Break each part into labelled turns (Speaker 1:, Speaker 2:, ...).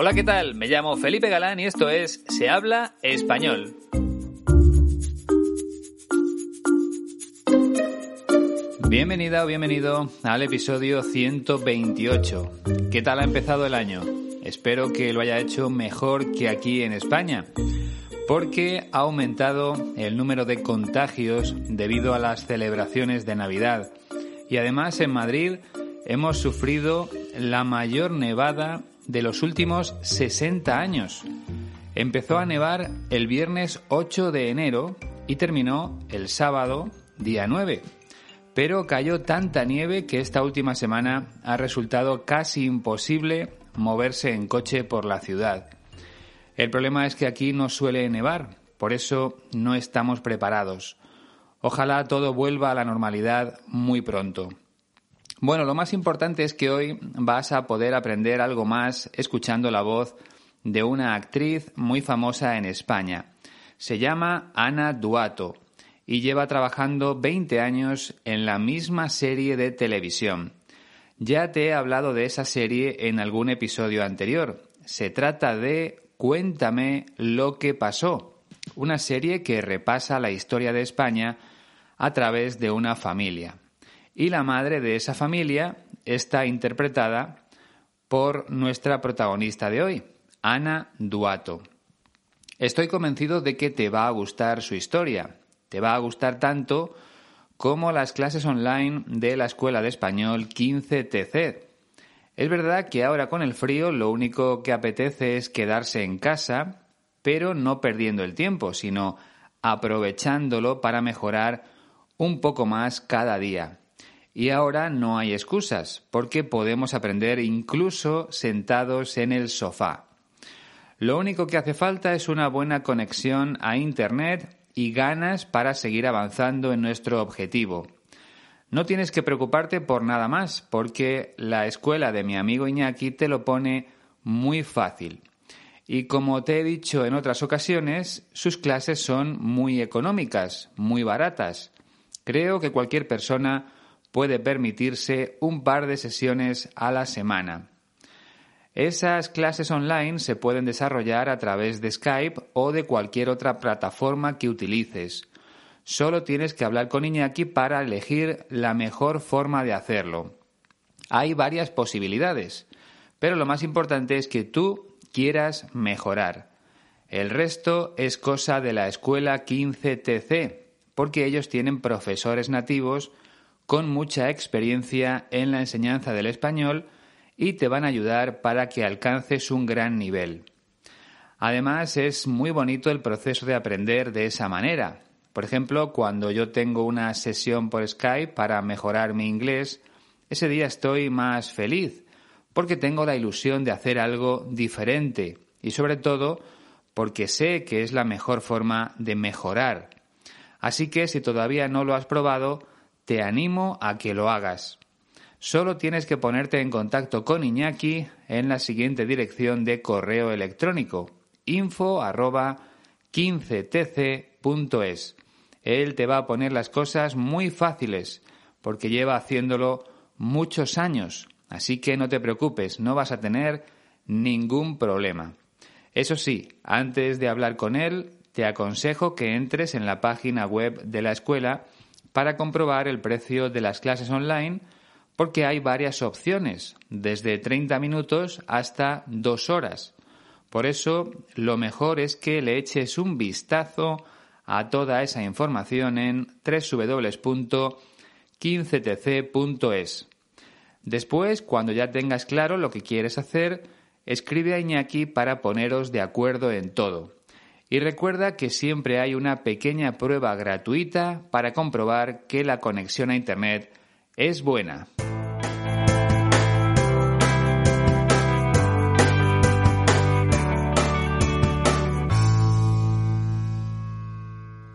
Speaker 1: Hola, ¿qué tal? Me llamo Felipe Galán y esto es Se habla español. Bienvenida o bienvenido al episodio 128. ¿Qué tal ha empezado el año? Espero que lo haya hecho mejor que aquí en España, porque ha aumentado el número de contagios debido a las celebraciones de Navidad. Y además en Madrid hemos sufrido la mayor nevada de los últimos 60 años. Empezó a nevar el viernes 8 de enero y terminó el sábado día 9. Pero cayó tanta nieve que esta última semana ha resultado casi imposible moverse en coche por la ciudad. El problema es que aquí no suele nevar, por eso no estamos preparados. Ojalá todo vuelva a la normalidad muy pronto. Bueno, lo más importante es que hoy vas a poder aprender algo más escuchando la voz de una actriz muy famosa en España. Se llama Ana Duato y lleva trabajando 20 años en la misma serie de televisión. Ya te he hablado de esa serie en algún episodio anterior. Se trata de Cuéntame lo que pasó, una serie que repasa la historia de España a través de una familia y la madre de esa familia está interpretada por nuestra protagonista de hoy, Ana Duato. Estoy convencido de que te va a gustar su historia. Te va a gustar tanto como las clases online de la Escuela de Español 15TC. Es verdad que ahora con el frío lo único que apetece es quedarse en casa, pero no perdiendo el tiempo, sino aprovechándolo para mejorar un poco más cada día. Y ahora no hay excusas, porque podemos aprender incluso sentados en el sofá. Lo único que hace falta es una buena conexión a Internet y ganas para seguir avanzando en nuestro objetivo. No tienes que preocuparte por nada más, porque la escuela de mi amigo Iñaki te lo pone muy fácil. Y como te he dicho en otras ocasiones, sus clases son muy económicas, muy baratas. Creo que cualquier persona puede permitirse un par de sesiones a la semana. Esas clases online se pueden desarrollar a través de Skype o de cualquier otra plataforma que utilices. Solo tienes que hablar con Iñaki para elegir la mejor forma de hacerlo. Hay varias posibilidades, pero lo más importante es que tú quieras mejorar. El resto es cosa de la escuela 15TC, porque ellos tienen profesores nativos con mucha experiencia en la enseñanza del español y te van a ayudar para que alcances un gran nivel. Además, es muy bonito el proceso de aprender de esa manera. Por ejemplo, cuando yo tengo una sesión por Skype para mejorar mi inglés, ese día estoy más feliz porque tengo la ilusión de hacer algo diferente y sobre todo porque sé que es la mejor forma de mejorar. Así que si todavía no lo has probado, te animo a que lo hagas. Solo tienes que ponerte en contacto con Iñaki en la siguiente dirección de correo electrónico info 15tc.es. Él te va a poner las cosas muy fáciles porque lleva haciéndolo muchos años, así que no te preocupes, no vas a tener ningún problema. Eso sí, antes de hablar con él, te aconsejo que entres en la página web de la escuela para comprobar el precio de las clases online porque hay varias opciones, desde 30 minutos hasta 2 horas. Por eso, lo mejor es que le eches un vistazo a toda esa información en www.15tc.es. Después, cuando ya tengas claro lo que quieres hacer, escribe a Iñaki para poneros de acuerdo en todo. Y recuerda que siempre hay una pequeña prueba gratuita para comprobar que la conexión a Internet es buena.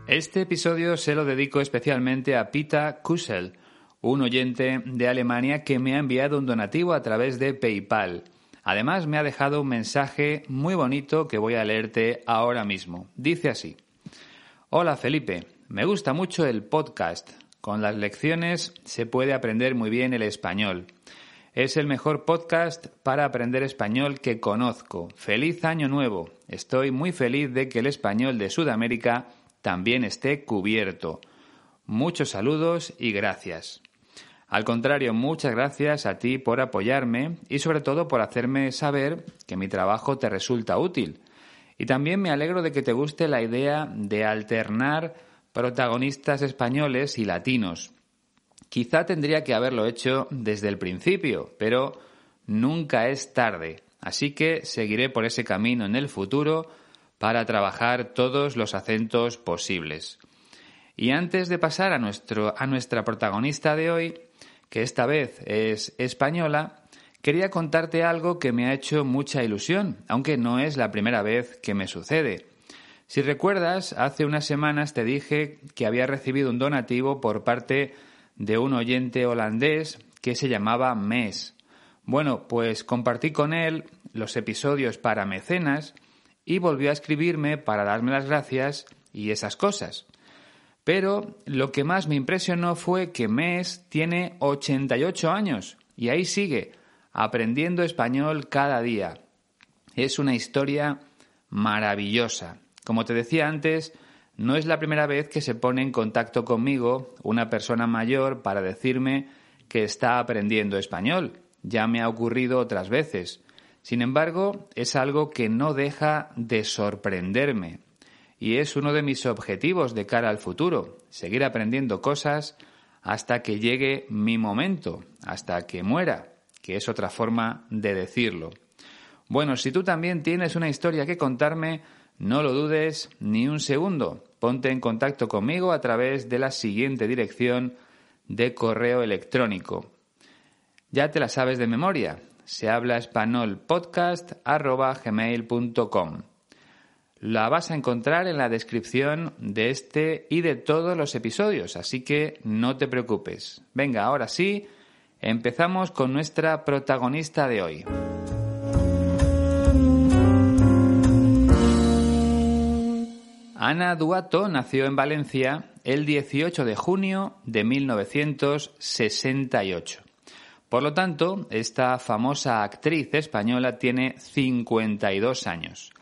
Speaker 1: Este episodio se lo dedico especialmente a Pita Kusel, un oyente de Alemania que me ha enviado un donativo a través de PayPal. Además, me ha dejado un mensaje muy bonito que voy a leerte ahora mismo. Dice así. Hola Felipe, me gusta mucho el podcast. Con las lecciones se puede aprender muy bien el español. Es el mejor podcast para aprender español que conozco. Feliz año nuevo. Estoy muy feliz de que el español de Sudamérica también esté cubierto. Muchos saludos y gracias. Al contrario, muchas gracias a ti por apoyarme y sobre todo por hacerme saber que mi trabajo te resulta útil. Y también me alegro de que te guste la idea de alternar protagonistas españoles y latinos. Quizá tendría que haberlo hecho desde el principio, pero nunca es tarde. Así que seguiré por ese camino en el futuro para trabajar todos los acentos posibles. Y antes de pasar a, nuestro, a nuestra protagonista de hoy, que esta vez es española, quería contarte algo que me ha hecho mucha ilusión, aunque no es la primera vez que me sucede. Si recuerdas, hace unas semanas te dije que había recibido un donativo por parte de un oyente holandés que se llamaba Mes. Bueno, pues compartí con él los episodios para mecenas y volvió a escribirme para darme las gracias y esas cosas. Pero lo que más me impresionó fue que Mes tiene 88 años y ahí sigue, aprendiendo español cada día. Es una historia maravillosa. Como te decía antes, no es la primera vez que se pone en contacto conmigo una persona mayor para decirme que está aprendiendo español. Ya me ha ocurrido otras veces. Sin embargo, es algo que no deja de sorprenderme y es uno de mis objetivos de cara al futuro, seguir aprendiendo cosas hasta que llegue mi momento, hasta que muera, que es otra forma de decirlo. Bueno, si tú también tienes una historia que contarme, no lo dudes ni un segundo. Ponte en contacto conmigo a través de la siguiente dirección de correo electrónico. Ya te la sabes de memoria. Se habla español podcast la vas a encontrar en la descripción de este y de todos los episodios, así que no te preocupes. Venga, ahora sí, empezamos con nuestra protagonista de hoy. Ana Duato nació en Valencia el 18 de junio de 1968. Por lo tanto, esta famosa actriz española tiene 52 años.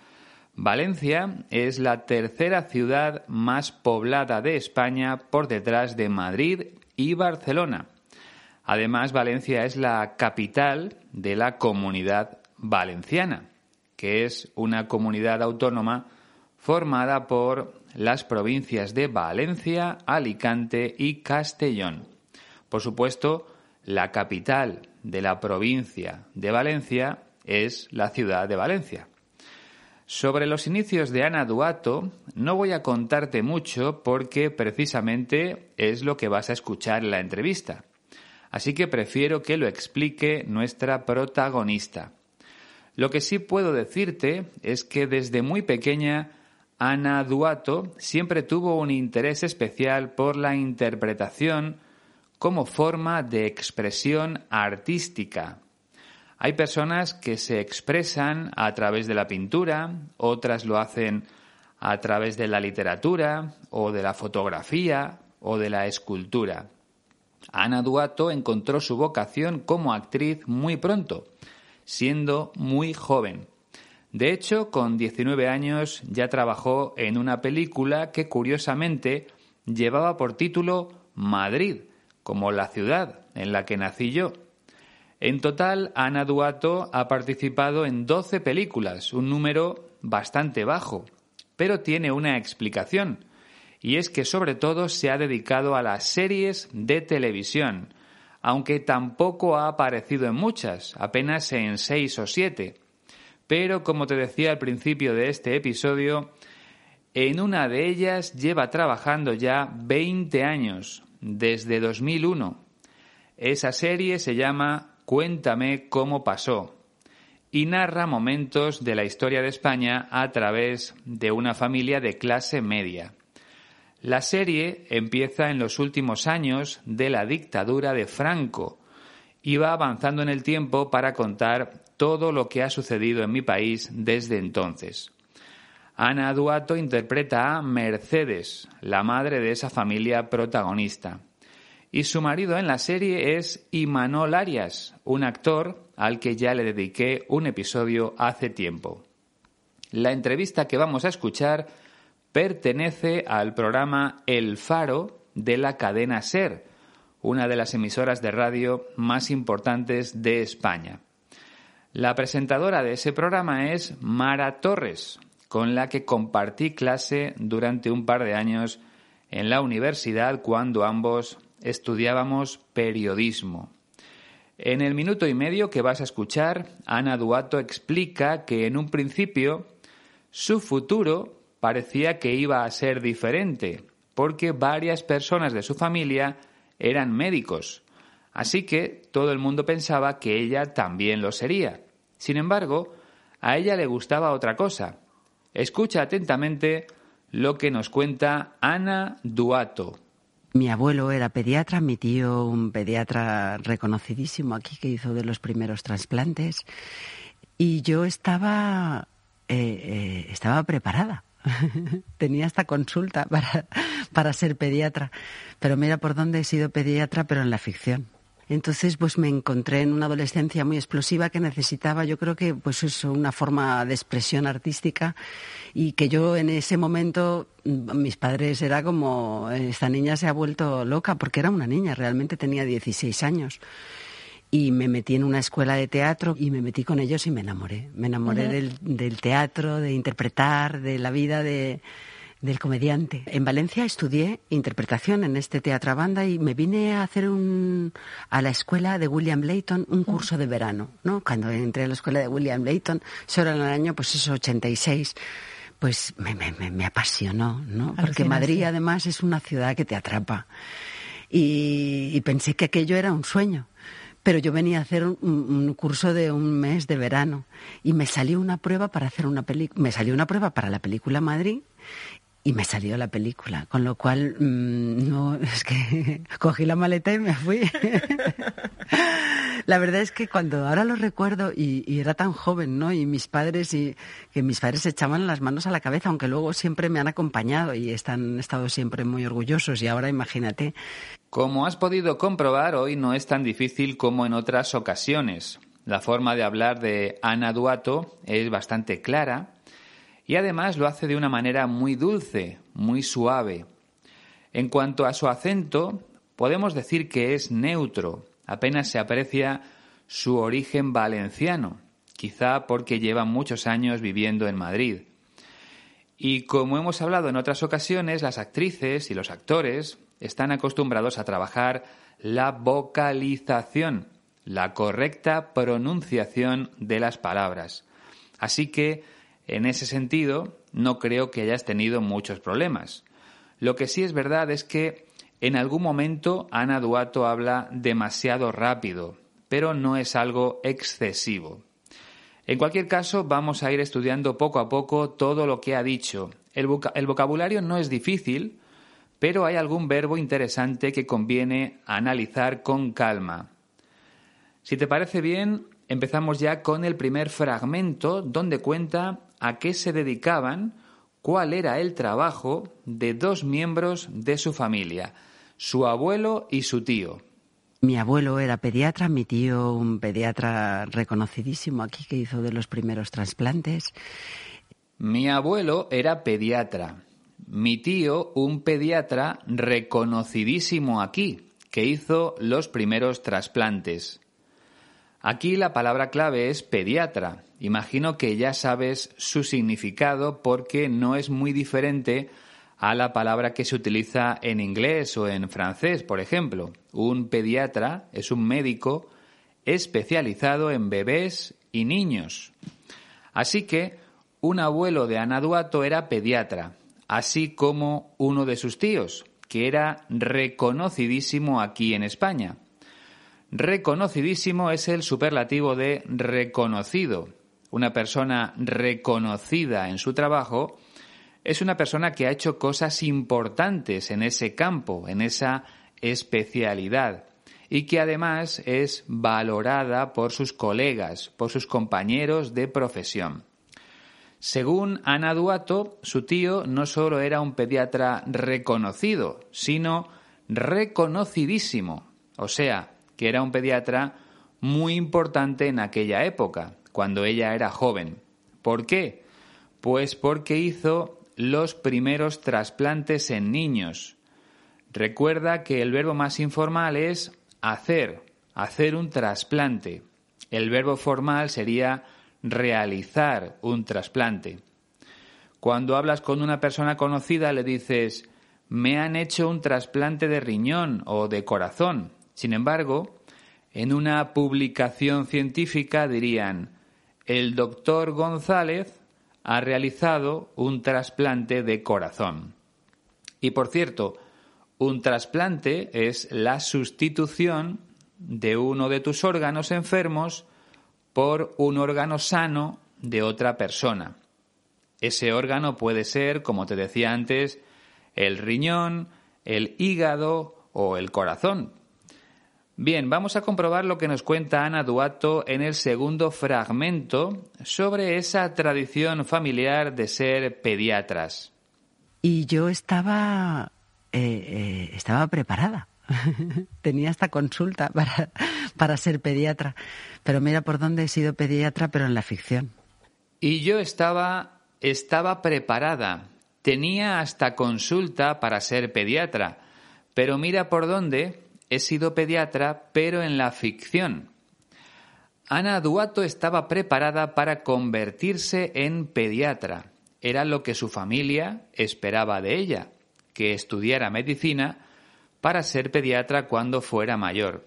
Speaker 1: Valencia es la tercera ciudad más poblada de España por detrás de Madrid y Barcelona. Además, Valencia es la capital de la comunidad valenciana, que es una comunidad autónoma formada por las provincias de Valencia, Alicante y Castellón. Por supuesto, la capital de la provincia de Valencia es la ciudad de Valencia. Sobre los inicios de Ana Duato no voy a contarte mucho porque precisamente es lo que vas a escuchar en la entrevista. Así que prefiero que lo explique nuestra protagonista. Lo que sí puedo decirte es que desde muy pequeña Ana Duato siempre tuvo un interés especial por la interpretación como forma de expresión artística, hay personas que se expresan a través de la pintura, otras lo hacen a través de la literatura o de la fotografía o de la escultura. Ana Duato encontró su vocación como actriz muy pronto, siendo muy joven. De hecho, con 19 años ya trabajó en una película que curiosamente llevaba por título Madrid, como la ciudad en la que nací yo. En total, Ana Duato ha participado en 12 películas, un número bastante bajo, pero tiene una explicación, y es que sobre todo se ha dedicado a las series de televisión, aunque tampoco ha aparecido en muchas, apenas en seis o siete. Pero, como te decía al principio de este episodio, en una de ellas lleva trabajando ya 20 años, desde 2001. Esa serie se llama Cuéntame cómo pasó y narra momentos de la historia de España a través de una familia de clase media. La serie empieza en los últimos años de la dictadura de Franco y va avanzando en el tiempo para contar todo lo que ha sucedido en mi país desde entonces. Ana Duato interpreta a Mercedes, la madre de esa familia protagonista. Y su marido en la serie es Imanol Arias, un actor al que ya le dediqué un episodio hace tiempo. La entrevista que vamos a escuchar pertenece al programa El Faro de la cadena Ser, una de las emisoras de radio más importantes de España. La presentadora de ese programa es Mara Torres, con la que compartí clase durante un par de años en la universidad cuando ambos estudiábamos periodismo. En el minuto y medio que vas a escuchar, Ana Duato explica que en un principio su futuro parecía que iba a ser diferente, porque varias personas de su familia eran médicos, así que todo el mundo pensaba que ella también lo sería. Sin embargo, a ella le gustaba otra cosa. Escucha atentamente lo que nos cuenta Ana Duato.
Speaker 2: Mi abuelo era pediatra, mi tío un pediatra reconocidísimo aquí que hizo de los primeros trasplantes y yo estaba, eh, eh, estaba preparada. Tenía esta consulta para, para ser pediatra, pero mira por dónde he sido pediatra, pero en la ficción. Entonces, pues me encontré en una adolescencia muy explosiva que necesitaba, yo creo que, pues eso, una forma de expresión artística y que yo en ese momento, mm, mis padres era como, esta niña se ha vuelto loca porque era una niña, realmente tenía 16 años y me metí en una escuela de teatro y me metí con ellos y me enamoré. Me enamoré del, del, teatro, de interpretar, de la vida de, del comediante. En Valencia estudié interpretación en este teatro banda y me vine a hacer un, a la escuela de William Layton un curso de verano, ¿no? Cuando entré a la escuela de William Layton, eso era en el año, pues eso, 86 pues me, me, me, apasionó, ¿no? Porque Madrid además es una ciudad que te atrapa. Y, y, pensé que aquello era un sueño. Pero yo venía a hacer un, un, curso de un mes de verano y me salió una prueba para hacer una película, me salió una prueba para la película Madrid y me salió la película, con lo cual mmm, no es que cogí la maleta y me fui. la verdad es que cuando ahora lo recuerdo y, y, era tan joven, ¿no? Y mis padres y que mis padres echaban las manos a la cabeza, aunque luego siempre me han acompañado y están estado siempre muy orgullosos y ahora imagínate.
Speaker 1: Como has podido comprobar, hoy no es tan difícil como en otras ocasiones. La forma de hablar de Ana Duato es bastante clara y además lo hace de una manera muy dulce, muy suave. En cuanto a su acento, podemos decir que es neutro, apenas se aprecia su origen valenciano, quizá porque lleva muchos años viviendo en Madrid. Y como hemos hablado en otras ocasiones, las actrices y los actores están acostumbrados a trabajar la vocalización, la correcta pronunciación de las palabras. Así que en ese sentido, no creo que hayas tenido muchos problemas. Lo que sí es verdad es que en algún momento Ana Duato habla demasiado rápido, pero no es algo excesivo. En cualquier caso, vamos a ir estudiando poco a poco todo lo que ha dicho. El, vocabulario no es difícil, pero hay algún verbo interesante que conviene analizar con calma. Si te parece bien, empezamos ya con el primer fragmento donde cuenta a qué se dedicaban, cuál era el trabajo de dos miembros de su familia, su abuelo y su tío.
Speaker 2: Mi abuelo era pediatra, mi tío un pediatra reconocidísimo aquí que hizo de los primeros trasplantes.
Speaker 1: Mi abuelo era pediatra, mi tío un pediatra reconocidísimo aquí que hizo los primeros trasplantes. Aquí la palabra clave es pediatra. Imagino que ya sabes su significado porque no es muy diferente a la palabra que se utiliza en inglés o en francés, por ejemplo. Un pediatra es un médico especializado en bebés y niños. Así que un abuelo de Anaduato era pediatra, así como uno de sus tíos, que era reconocidísimo aquí en España. Reconocidísimo es el superlativo de reconocido. Una persona reconocida en su trabajo es una persona que ha hecho cosas importantes en ese campo, en esa especialidad, y que además es valorada por sus colegas, por sus compañeros de profesión. Según Ana Duato, su tío no solo era un pediatra reconocido, sino reconocidísimo, o sea, que era un pediatra muy importante en aquella época, cuando ella era joven. ¿Por qué? Pues porque hizo los primeros trasplantes en niños. Recuerda que el verbo más informal es hacer, hacer un trasplante. El verbo formal sería realizar un trasplante. Cuando hablas con una persona conocida le dices me han hecho un trasplante de riñón o de corazón. Sin embargo, en una publicación científica dirían el doctor González ha realizado un trasplante de corazón. Y por cierto, un trasplante es la sustitución de uno de tus órganos enfermos por un órgano sano de otra persona. Ese órgano puede ser, como te decía antes, el riñón, el hígado o el corazón. Bien, vamos a comprobar lo que nos cuenta Ana Duato en el segundo fragmento sobre esa tradición familiar de ser pediatras.
Speaker 2: Y yo estaba, eh, eh, estaba preparada. Tenía esta consulta para, para ser pediatra. Pero mira por dónde he sido pediatra, pero en la ficción.
Speaker 1: Y yo estaba, estaba preparada. Tenía hasta consulta para ser pediatra. Pero mira por dónde he sido pediatra, pero en la ficción. Ana Duato estaba preparada para convertirse en pediatra. Era lo que su familia esperaba de ella, que estudiara medicina para ser pediatra cuando fuera mayor.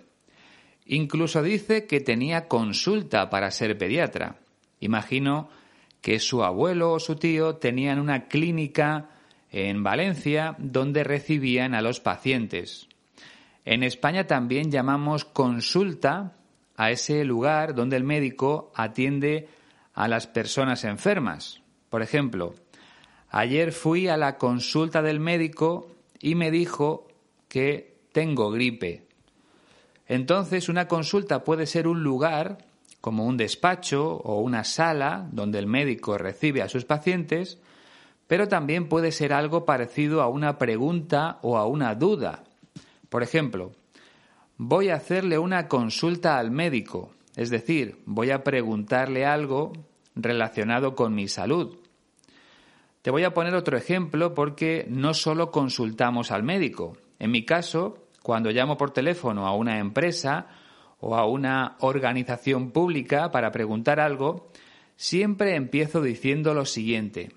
Speaker 1: Incluso dice que tenía consulta para ser pediatra. Imagino que su abuelo o su tío tenían una clínica en Valencia donde recibían a los pacientes. En España también llamamos consulta a ese lugar donde el médico atiende a las personas enfermas. Por ejemplo, ayer fui a la consulta del médico y me dijo que tengo gripe. Entonces, una consulta puede ser un lugar, como un despacho o una sala, donde el médico recibe a sus pacientes, pero también puede ser algo parecido a una pregunta o a una duda. Por ejemplo, voy a hacerle una consulta al médico, es decir, voy a preguntarle algo relacionado con mi salud. Te voy a poner otro ejemplo porque no solo consultamos al médico, en mi caso, cuando llamo por teléfono a una empresa o a una organización pública para preguntar algo, siempre empiezo diciendo lo siguiente.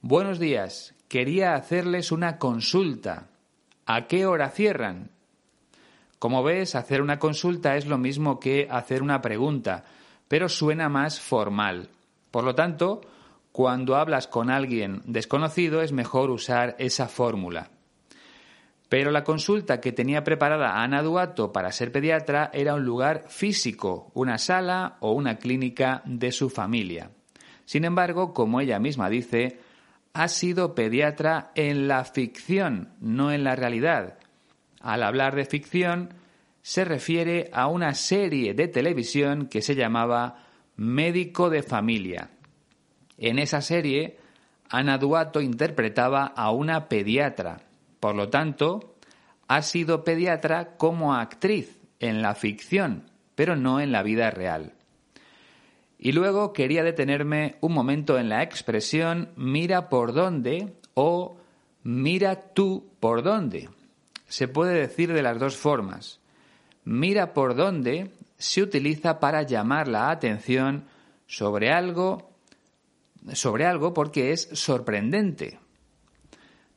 Speaker 1: Buenos días, quería hacerles una consulta. ¿A qué hora cierran? Como ves, hacer una consulta es lo mismo que hacer una pregunta, pero suena más formal. Por lo tanto, cuando hablas con alguien desconocido es mejor usar esa fórmula. Pero la consulta que tenía preparada Ana Duato para ser pediatra era un lugar físico, una sala o una clínica de su familia. Sin embargo, como ella misma dice, ha sido pediatra en la ficción, no en la realidad. Al hablar de ficción, se refiere a una serie de televisión que se llamaba Médico de Familia. En esa serie, Ana Duato interpretaba a una pediatra por lo tanto, ha sido pediatra como actriz en la ficción, pero no en la vida real. Y luego quería detenerme un momento en la expresión mira por dónde o mira tú por dónde. Se puede decir de las dos formas. Mira por dónde se utiliza para llamar la atención sobre algo sobre algo porque es sorprendente.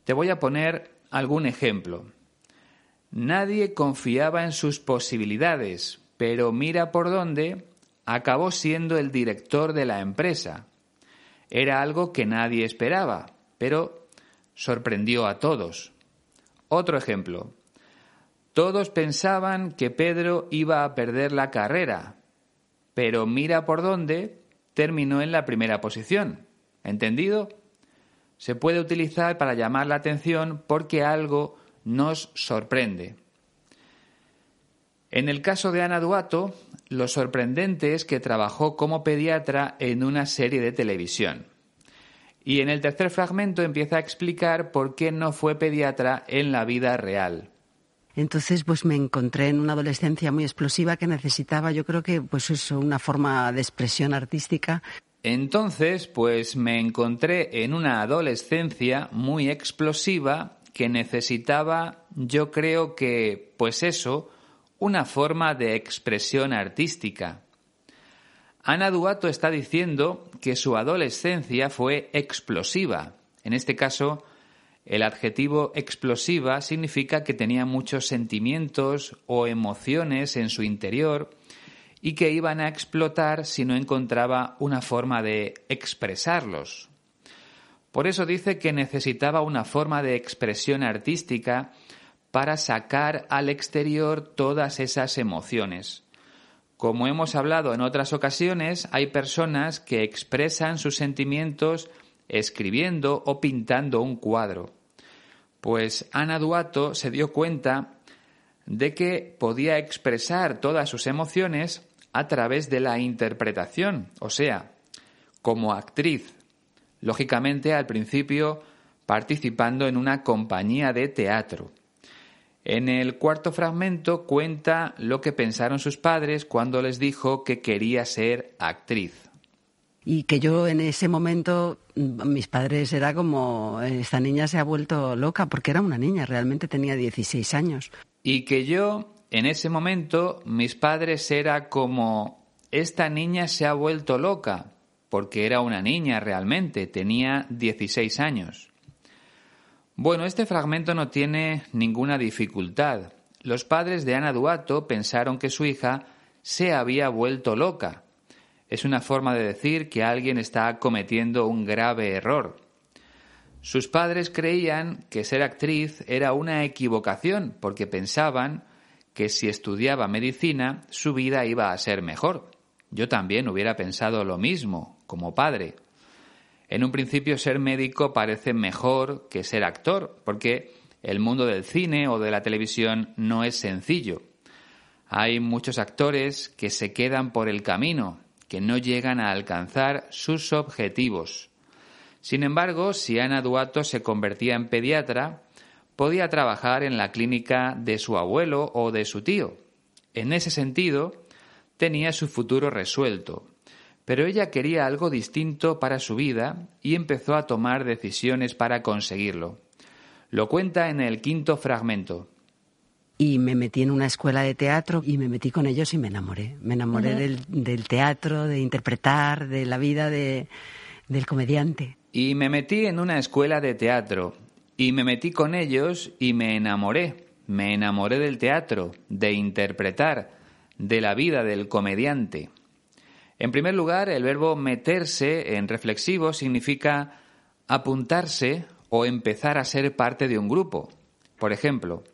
Speaker 1: Te voy a poner algún ejemplo. Nadie confiaba en sus posibilidades, pero mira por dónde acabó siendo el director de la empresa. Era algo que nadie esperaba, pero sorprendió a todos. Otro ejemplo. Todos pensaban que Pedro iba a perder la carrera, pero mira por dónde terminó en la primera posición. ¿Entendido? se puede utilizar para llamar la atención porque algo nos sorprende. En el caso de Ana Duato, lo sorprendente es que trabajó como pediatra en una serie de televisión. Y en el tercer fragmento empieza a explicar por qué no fue pediatra en la vida real.
Speaker 2: Entonces, pues me encontré en una adolescencia muy explosiva que necesitaba, yo creo que, pues eso, una forma de expresión artística.
Speaker 1: Entonces, pues me encontré en una adolescencia muy explosiva que necesitaba, yo creo que, pues eso, una forma de expresión artística. Ana Duato está diciendo que su adolescencia fue explosiva. En este caso, el adjetivo explosiva significa que tenía muchos sentimientos o emociones en su interior y que iban a explotar si no encontraba una forma de expresarlos. Por eso dice que necesitaba una forma de expresión artística para sacar al exterior todas esas emociones. Como hemos hablado en otras ocasiones, hay personas que expresan sus sentimientos escribiendo o pintando un cuadro. Pues Ana Duato se dio cuenta de que podía expresar todas sus emociones a través de la interpretación, o sea, como actriz. Lógicamente, al principio participando en una compañía de teatro. En el cuarto fragmento cuenta lo que pensaron sus padres cuando les dijo que quería ser actriz.
Speaker 2: Y que yo en ese momento, mm, mis padres era como, esta niña se ha vuelto loca, porque era una niña, realmente tenía 16 años.
Speaker 1: Y que yo, en ese momento, mis padres era como, esta niña se ha vuelto loca, porque era una niña realmente, tenía 16 años. Bueno, este fragmento no tiene ninguna dificultad. Los padres de Ana Duato pensaron que su hija se había vuelto loca. Es una forma de decir que alguien está cometiendo un grave error. Sus padres creían que ser actriz era una equivocación porque pensaban que si estudiaba medicina su vida iba a ser mejor. Yo también hubiera pensado lo mismo como padre. En un principio ser médico parece mejor que ser actor, porque el mundo del cine o de la televisión no es sencillo. Hay muchos actores que se quedan por el camino, que no llegan a alcanzar sus objetivos. Sin embargo, si Ana Duato se convertía en pediatra, podía trabajar en la clínica de su abuelo o de su tío. En ese sentido, tenía su futuro resuelto, pero ella quería algo distinto para su vida y empezó a tomar decisiones para conseguirlo. Lo cuenta en el quinto fragmento.
Speaker 2: Y me metí en una escuela de teatro y me metí con ellos y me enamoré. Me enamoré del, teatro, de interpretar, de la vida de, del comediante.
Speaker 1: Y me metí en una escuela de teatro y me metí con ellos y me enamoré. Me enamoré del teatro, de interpretar, de la vida del comediante. En primer lugar, el verbo meterse en reflexivo significa apuntarse o empezar a ser parte de un grupo. Por ejemplo,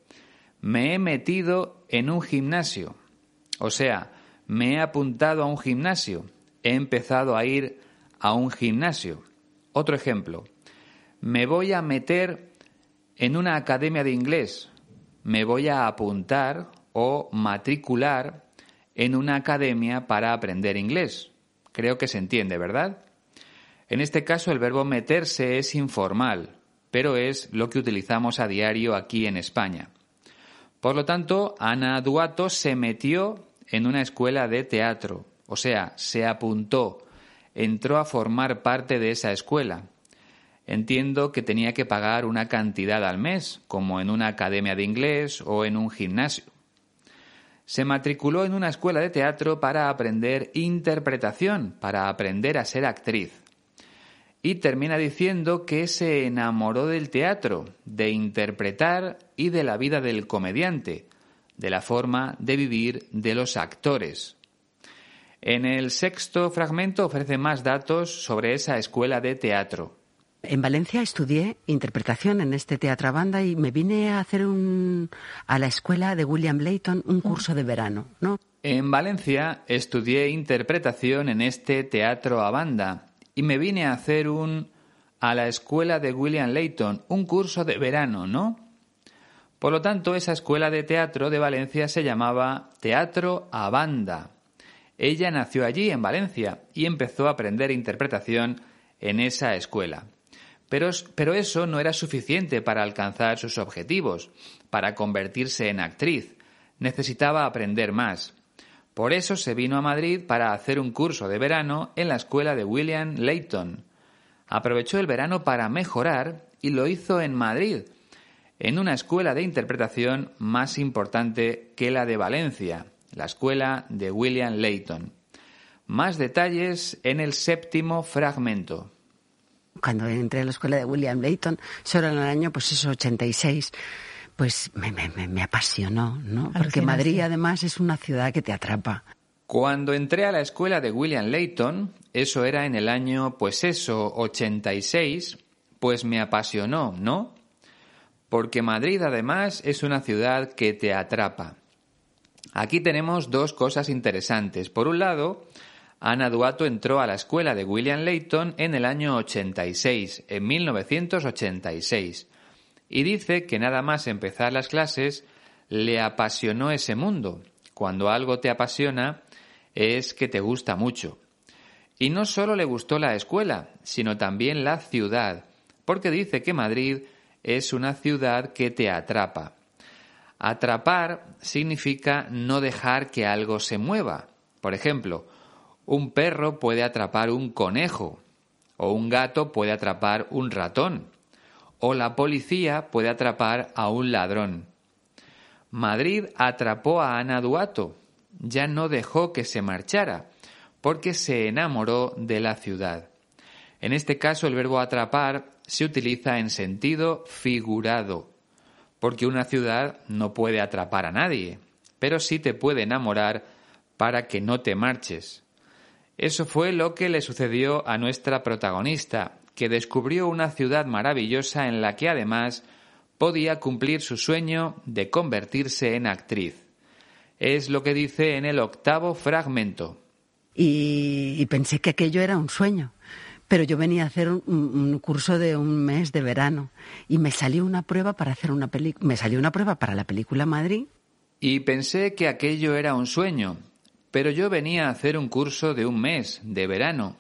Speaker 1: me he metido en un gimnasio. O sea, me he apuntado a un gimnasio. He empezado a ir a un gimnasio. Otro ejemplo, me voy a meter en una academia de inglés. Me voy a apuntar o matricular en una academia para aprender inglés. Creo que se entiende, ¿verdad? En este caso el verbo meterse es informal, pero es lo que utilizamos a diario aquí en España. Por lo tanto, Ana Duato se metió en una escuela de teatro, o sea, se apuntó, entró a formar parte de esa escuela. Entiendo que tenía que pagar una cantidad al mes, como en una academia de inglés o en un gimnasio se matriculó en una escuela de teatro para aprender interpretación, para aprender a ser actriz. Y termina diciendo que se enamoró del teatro, de interpretar y de la vida del comediante, de la forma de vivir de los actores. En el sexto fragmento ofrece más datos sobre esa escuela de teatro.
Speaker 2: En Valencia estudié interpretación en este teatro banda y me vine a hacer un, a la escuela de William Layton un curso de verano, ¿no?
Speaker 1: En Valencia estudié interpretación en este teatro a banda y me vine a hacer un a la escuela de William Layton, un curso de verano, ¿no? Por lo tanto, esa escuela de teatro de Valencia se llamaba Teatro a Banda. Ella nació allí, en Valencia, y empezó a aprender interpretación en esa escuela. Pero, eso no era suficiente para alcanzar sus objetivos, para convertirse en actriz. Necesitaba aprender más. Por eso se vino a Madrid para hacer un curso de verano en la escuela de William Layton. Aprovechó el verano para mejorar y lo hizo en Madrid, en una escuela de interpretación más importante que la de Valencia, la escuela de William Layton. Más detalles en el séptimo fragmento.
Speaker 2: Cuando entré a la escuela de William Layton, solo en el año, pues eso, 86, pues me, me, me apasionó, ¿no? Porque Madrid además es una ciudad que te atrapa.
Speaker 1: Cuando entré a la escuela de William Layton, eso era en el año, pues eso, 86, pues me apasionó, ¿no? porque Madrid además es una ciudad que te atrapa. Aquí tenemos dos cosas interesantes. Por un lado, Ana Duato entró a la escuela de William Layton en el año 86, en 1986, y dice que nada más empezar las clases le apasionó ese mundo. Cuando algo te apasiona es que te gusta mucho. Y no solo le gustó la escuela, sino también la ciudad, porque dice que Madrid es una ciudad que te atrapa. Atrapar significa no dejar que algo se mueva. Por ejemplo, un perro puede atrapar un conejo, o un gato puede atrapar un ratón, o la policía puede atrapar a un ladrón. Madrid atrapó a Ana Duato, ya no dejó que se marchara, porque se enamoró de la ciudad. En este caso el verbo atrapar se utiliza en sentido figurado, porque una ciudad no puede atrapar a nadie, pero sí te puede enamorar para que no te marches. Eso fue lo que le sucedió a nuestra protagonista, que descubrió una ciudad maravillosa en la que además podía cumplir su sueño de convertirse en actriz. Es lo que dice en el octavo fragmento.
Speaker 2: Y, pensé que aquello era un sueño pero yo venía a hacer un, curso de un mes de verano y me salió una prueba para hacer una película, me salió una prueba para la película Madrid.
Speaker 1: Y pensé que aquello era un sueño, pero yo venía a hacer un curso de un mes de verano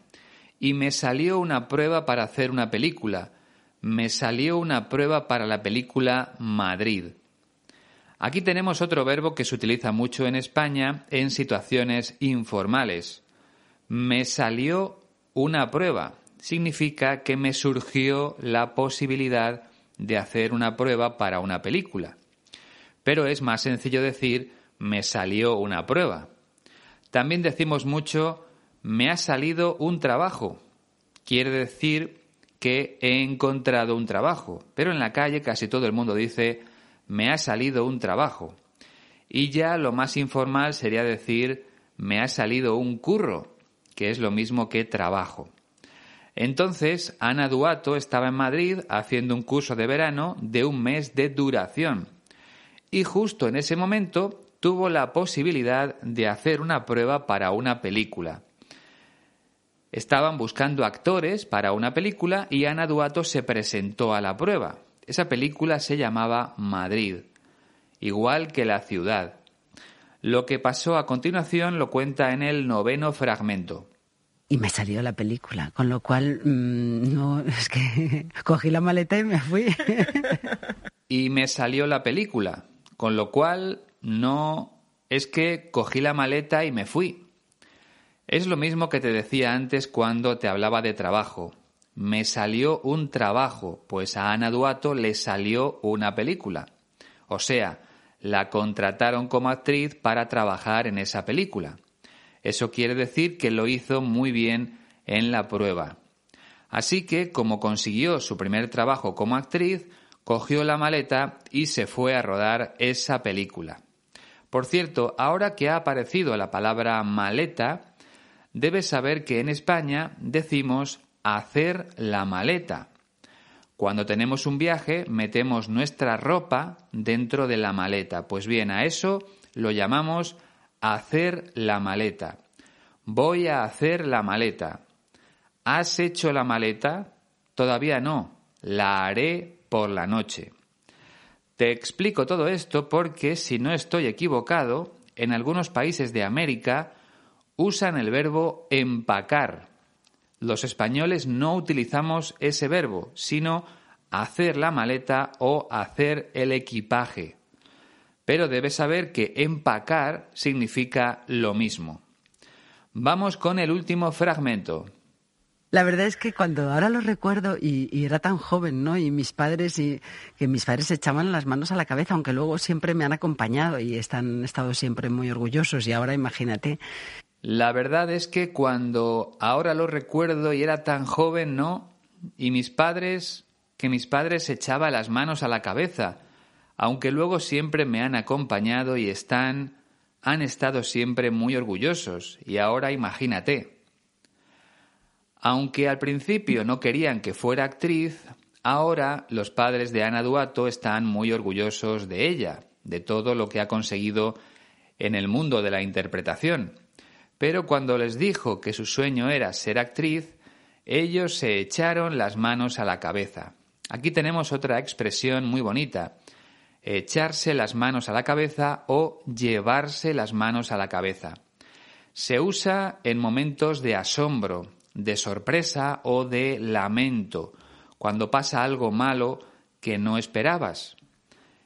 Speaker 1: y me salió una prueba para hacer una película. Me salió una prueba para la película Madrid. Aquí tenemos otro verbo que se utiliza mucho en España en situaciones informales. Me salió una prueba significa que me surgió la posibilidad de hacer una prueba para una película. Pero es más sencillo decir me salió una prueba. También decimos mucho me ha salido un trabajo. Quiere decir que he encontrado un trabajo. Pero en la calle casi todo el mundo dice me ha salido un trabajo. Y ya lo más informal sería decir me ha salido un curro, que es lo mismo que trabajo. Entonces, Ana Duato estaba en Madrid haciendo un curso de verano de un mes de duración. Y justo en ese momento tuvo la posibilidad de hacer una prueba para una película. Estaban buscando actores para una película y Ana Duato se presentó a la prueba. Esa película se llamaba Madrid, igual que la ciudad. Lo que pasó a continuación lo cuenta en el noveno fragmento
Speaker 2: y me salió la película, con lo cual mm, no es que cogí la maleta y me fui.
Speaker 1: y me salió la película, con lo cual no es que cogí la maleta y me fui. Es lo mismo que te decía antes cuando te hablaba de trabajo. Me salió un trabajo, pues a Ana Duato le salió una película. O sea, la contrataron como actriz para trabajar en esa película. Eso quiere decir que lo hizo muy bien en la prueba. Así que, como consiguió su primer trabajo como actriz, cogió la maleta y se fue a rodar esa película. Por cierto, ahora que ha aparecido la palabra maleta, debes saber que en España decimos hacer la maleta. Cuando tenemos un viaje, metemos nuestra ropa dentro de la maleta. Pues bien, a eso lo llamamos hacer la maleta. Voy a hacer la maleta. ¿Has hecho la maleta? todavía no, la haré por la noche. Te explico todo esto porque, si no estoy equivocado, en algunos países de América usan el verbo empacar. Los españoles no utilizamos ese verbo, sino hacer la maleta o hacer el equipaje. Pero debes saber que empacar significa lo mismo. Vamos con el último fragmento.
Speaker 2: La verdad es que cuando ahora lo recuerdo y, era tan joven, ¿no? Y mis padres y que mis padres echaban las manos a la cabeza, aunque luego siempre me han acompañado y están estado siempre muy orgullosos y ahora imagínate.
Speaker 1: La verdad es que cuando ahora lo recuerdo y era tan joven, ¿no? Y mis padres que mis padres echaban las manos a la cabeza, aunque luego siempre me han acompañado y están han estado siempre muy orgullosos y ahora imagínate. Aunque al principio no querían que fuera actriz, ahora los padres de Ana Duato están muy orgullosos de ella, de todo lo que ha conseguido en el mundo de la interpretación. Pero cuando les dijo que su sueño era ser actriz, ellos se echaron las manos a la cabeza. Aquí tenemos otra expresión muy bonita, echarse las manos a la cabeza o llevarse las manos a la cabeza. Se usa en momentos de asombro, de sorpresa o de lamento, cuando pasa algo malo que no esperabas.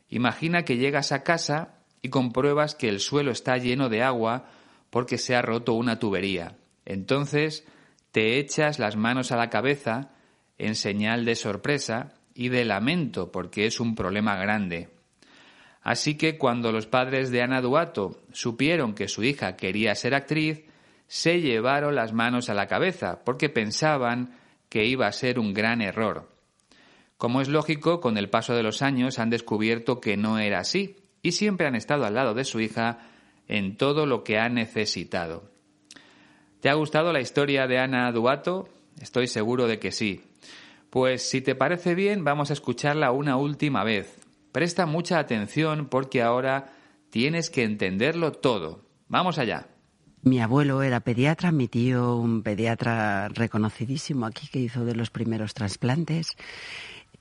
Speaker 1: Imagina que llegas a casa y compruebas que el suelo está lleno de agua porque se ha roto una tubería. Entonces te echas las manos a la cabeza en señal de sorpresa y de lamento porque es un problema grande. Así que cuando los padres de Ana Duato supieron que su hija quería ser actriz, se llevaron las manos a la cabeza porque pensaban que iba a ser un gran error. Como es lógico, con el paso de los años han descubierto que no era así y siempre han estado al lado de su hija en todo lo que ha necesitado. ¿Te ha gustado la historia de Ana Duato? Estoy seguro de que sí. Pues si te parece bien, vamos a escucharla una última vez. Presta mucha atención porque ahora tienes que entenderlo todo. Vamos allá.
Speaker 2: Mi abuelo era pediatra, mi tío un pediatra reconocidísimo aquí que hizo de los primeros trasplantes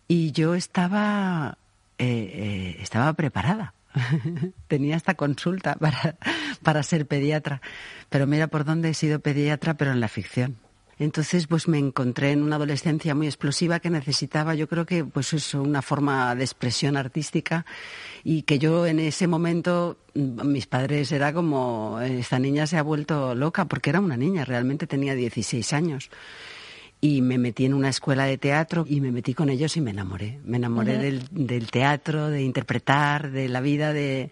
Speaker 2: y yo estaba eh, eh, estaba preparada. Tenía esta consulta para, para ser pediatra, pero mira por dónde he sido pediatra, pero en la ficción. Entonces, pues me encontré en una adolescencia muy explosiva que necesitaba, yo creo que, pues eso, una forma de expresión artística y que yo en ese momento, mm, mis padres era como, esta niña se ha vuelto loca porque era una niña, realmente tenía 16 años. Y me metí en una escuela de teatro y me metí con ellos y me enamoré. Me enamoré del, del teatro, de interpretar, de la vida de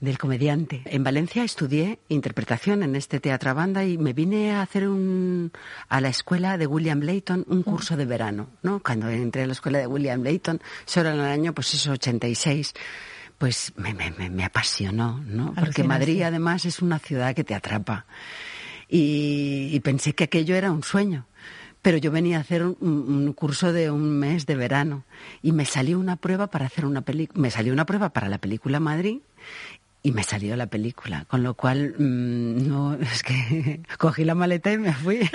Speaker 2: del comediante. En Valencia estudié interpretación en este teatro banda y me vine a hacer un, a la escuela de William Layton un curso de verano, ¿no? Cuando entré a la escuela de William Layton, eso era en el año, pues eso, 86 pues me, me, me, apasionó, ¿no? Porque Madrid además es una ciudad que te atrapa. Y, pensé que aquello era un sueño. Pero yo venía a hacer un, un, curso de un mes de verano y me salió una prueba para hacer una película, me salió una prueba para la película Madrid y me salió la película, con lo cual mm, no es que cogí la maleta y me fui.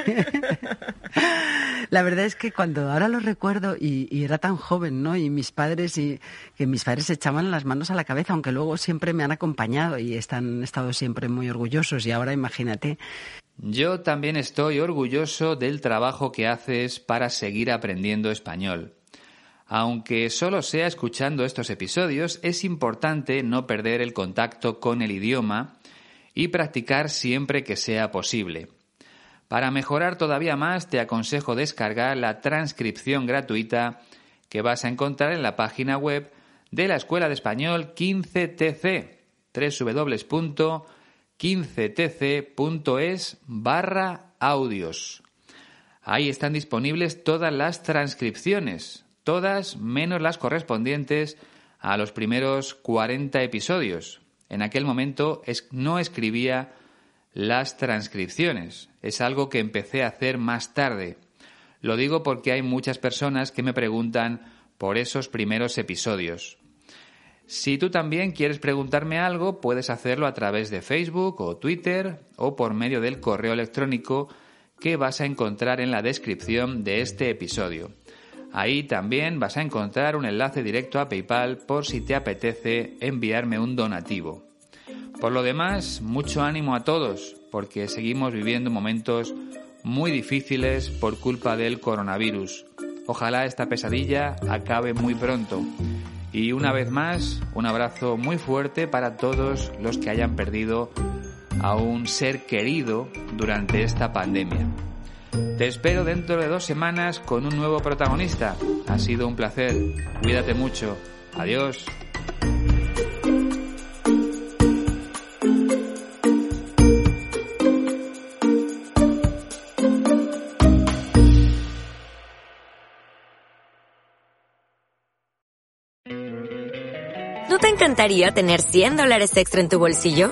Speaker 2: la verdad es que cuando ahora lo recuerdo y, era tan joven, ¿no? Y mis padres y que mis padres echaban las manos a la cabeza, aunque luego siempre me han acompañado y están estado siempre muy orgullosos y ahora imagínate.
Speaker 1: Yo también estoy orgulloso del trabajo que haces para seguir aprendiendo español. Aunque solo sea escuchando estos episodios, es importante no perder el contacto con el idioma y practicar siempre que sea posible. Para mejorar todavía más, te aconsejo descargar la transcripción gratuita que vas a encontrar en la página web de la Escuela de Español 15TC, www.15tc.es barra audios. Ahí están disponibles todas las transcripciones, todas menos las correspondientes a los primeros 40 episodios. En aquel momento no escribía las transcripciones. Es algo que empecé a hacer más tarde. Lo digo porque hay muchas personas que me preguntan por esos primeros episodios. Si tú también quieres preguntarme algo, puedes hacerlo a través de Facebook o Twitter o por medio del correo electrónico que vas a encontrar en la descripción de este episodio. Ahí también vas a encontrar un enlace directo a PayPal por si te apetece enviarme un donativo. Por lo demás, mucho ánimo a todos, porque seguimos viviendo momentos muy difíciles por culpa del coronavirus. Ojalá esta pesadilla acabe muy pronto. Y una vez más, un abrazo muy fuerte para todos los que hayan perdido a un ser querido durante esta pandemia. Te espero dentro de dos semanas con un nuevo protagonista. Ha sido un placer. Cuídate mucho. Adiós.
Speaker 3: ¿No te encantaría tener 100 dólares extra en tu bolsillo?